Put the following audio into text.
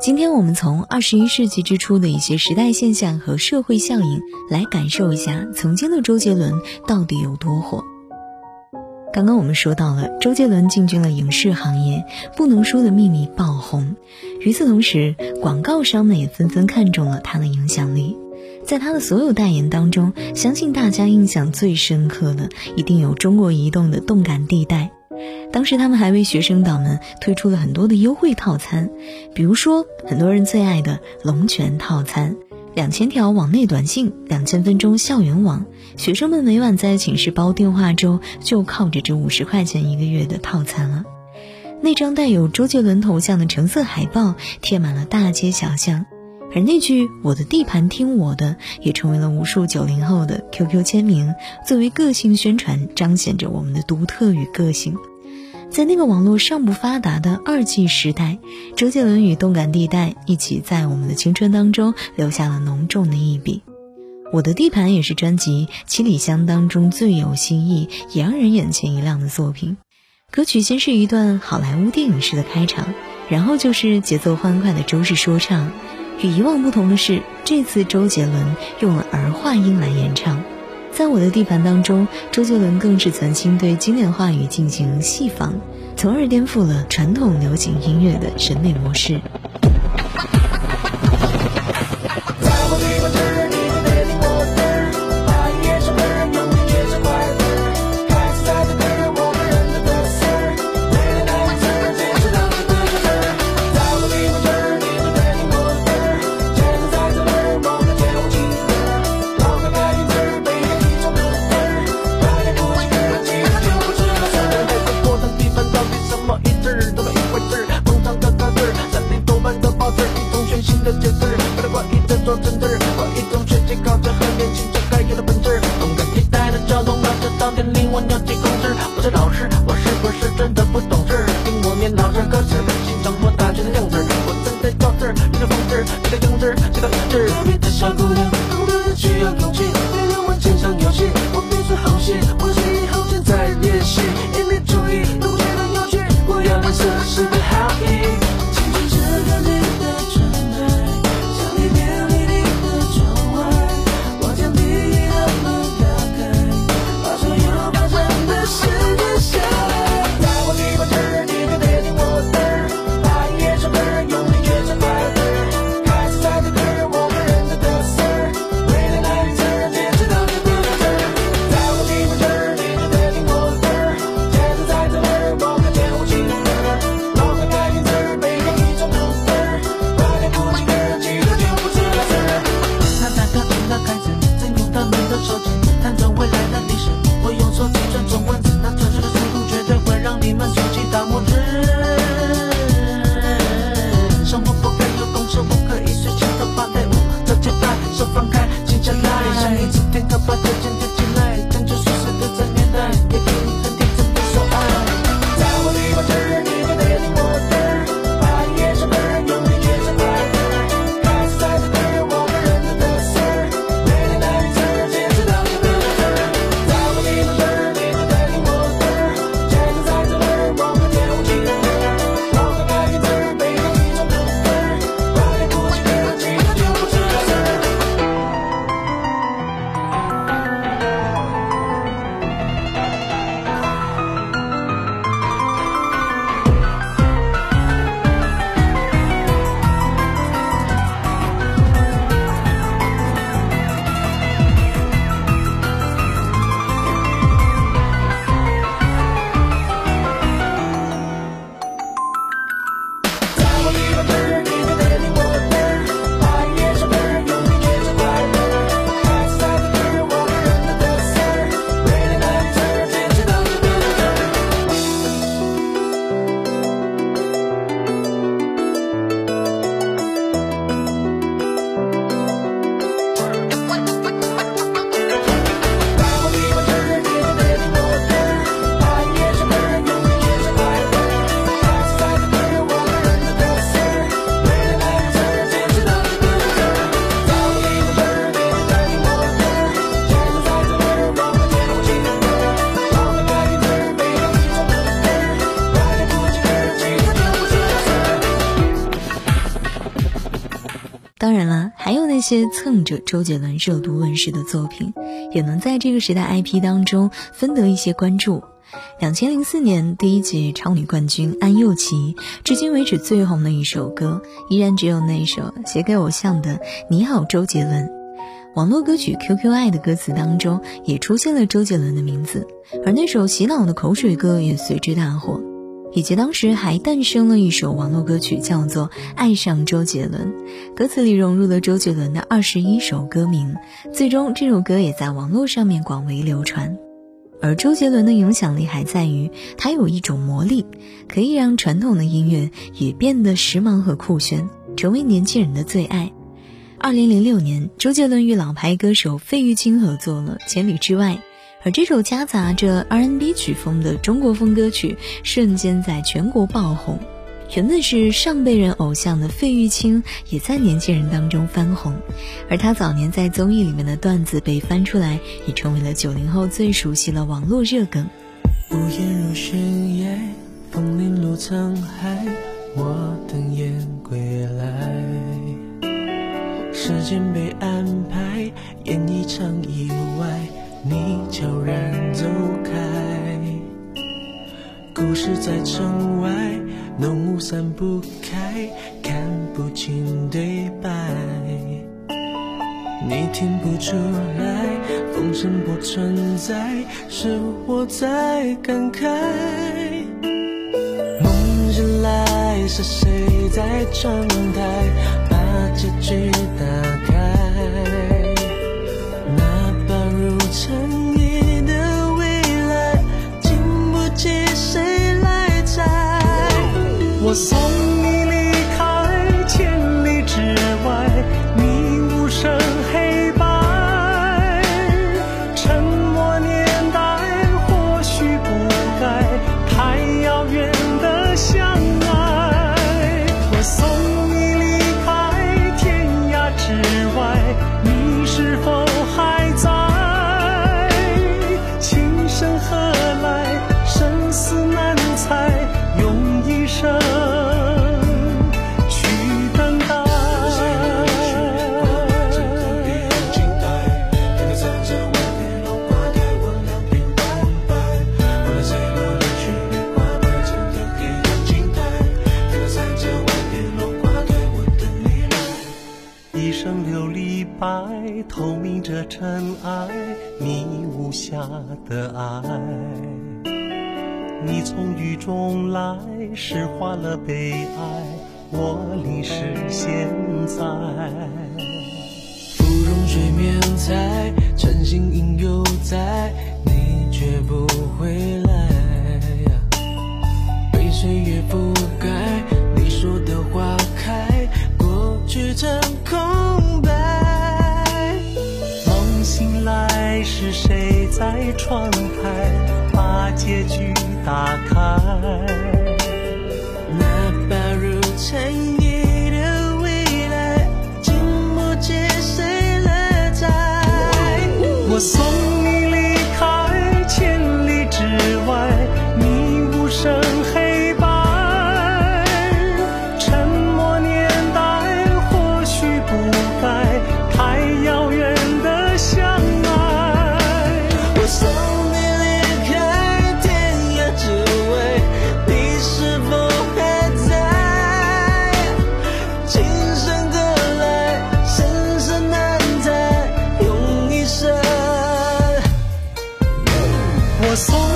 今天我们从二十一世纪之初的一些时代现象和社会效应来感受一下曾经的周杰伦到底有多火。刚刚我们说到了周杰伦进军了影视行业，《不能说的秘密》爆红。与此同时，广告商们也纷纷看中了他的影响力。在他的所有代言当中，相信大家印象最深刻的一定有中国移动的动感地带。当时他们还为学生党们推出了很多的优惠套餐，比如说很多人最爱的龙泉套餐，两千条网内短信，两千分钟校园网，学生们每晚在寝室煲电话粥，就靠着这五十块钱一个月的套餐了。那张带有周杰伦头像的橙色海报贴满了大街小巷，而那句“我的地盘听我的”也成为了无数九零后的 QQ 签名，作为个性宣传，彰显着我们的独特与个性。在那个网络尚不发达的二 G 时代，周杰伦与动感地带一起在我们的青春当中留下了浓重的一笔。我的地盘也是专辑《七里香》当中最有新意、也让人眼前一亮的作品。歌曲先是一段好莱坞电影式的开场，然后就是节奏欢快的周氏说唱。与以往不同的是，这次周杰伦用了儿化音来演唱。在我的地盘当中，周杰伦更是曾经对经典话语进行细仿，从而颠覆了传统流行音乐的审美模式。当然了，还有那些蹭着周杰伦热度问世的作品，也能在这个时代 IP 当中分得一些关注。两千零四年第一届超女冠军安又琪，至今为止最红的一首歌，依然只有那首写给偶像的《你好，周杰伦》。网络歌曲《QQ 爱》的歌词当中也出现了周杰伦的名字，而那首洗脑的口水歌也随之大火。以及当时还诞生了一首网络歌曲，叫做《爱上周杰伦》，歌词里融入了周杰伦的二十一首歌名，最终这首歌也在网络上面广为流传。而周杰伦的影响力还在于，他有一种魔力，可以让传统的音乐也变得时髦和酷炫，成为年轻人的最爱。二零零六年，周杰伦与老牌歌手费玉清合作了《千里之外》，而这首夹杂着 R&B 曲风的中国风歌曲，瞬间在全国爆红。原本是上辈人偶像的费玉清，也在年轻人当中翻红，而他早年在综艺里面的段子被翻出来，也成为了九零后最熟悉的网络热梗。无言如悬崖，风铃落沧海，我等雁归来。时间被安排，在城外。浓雾散不开，看不清对白。你听不出来，风声不存在，是我在感慨。梦醒来，是谁在窗台把结局打我送爱，你无瑕的爱。你从雨中来，诗化了悲哀，我淋湿现在。芙蓉水面在，晨星影犹在，你却不回来。我我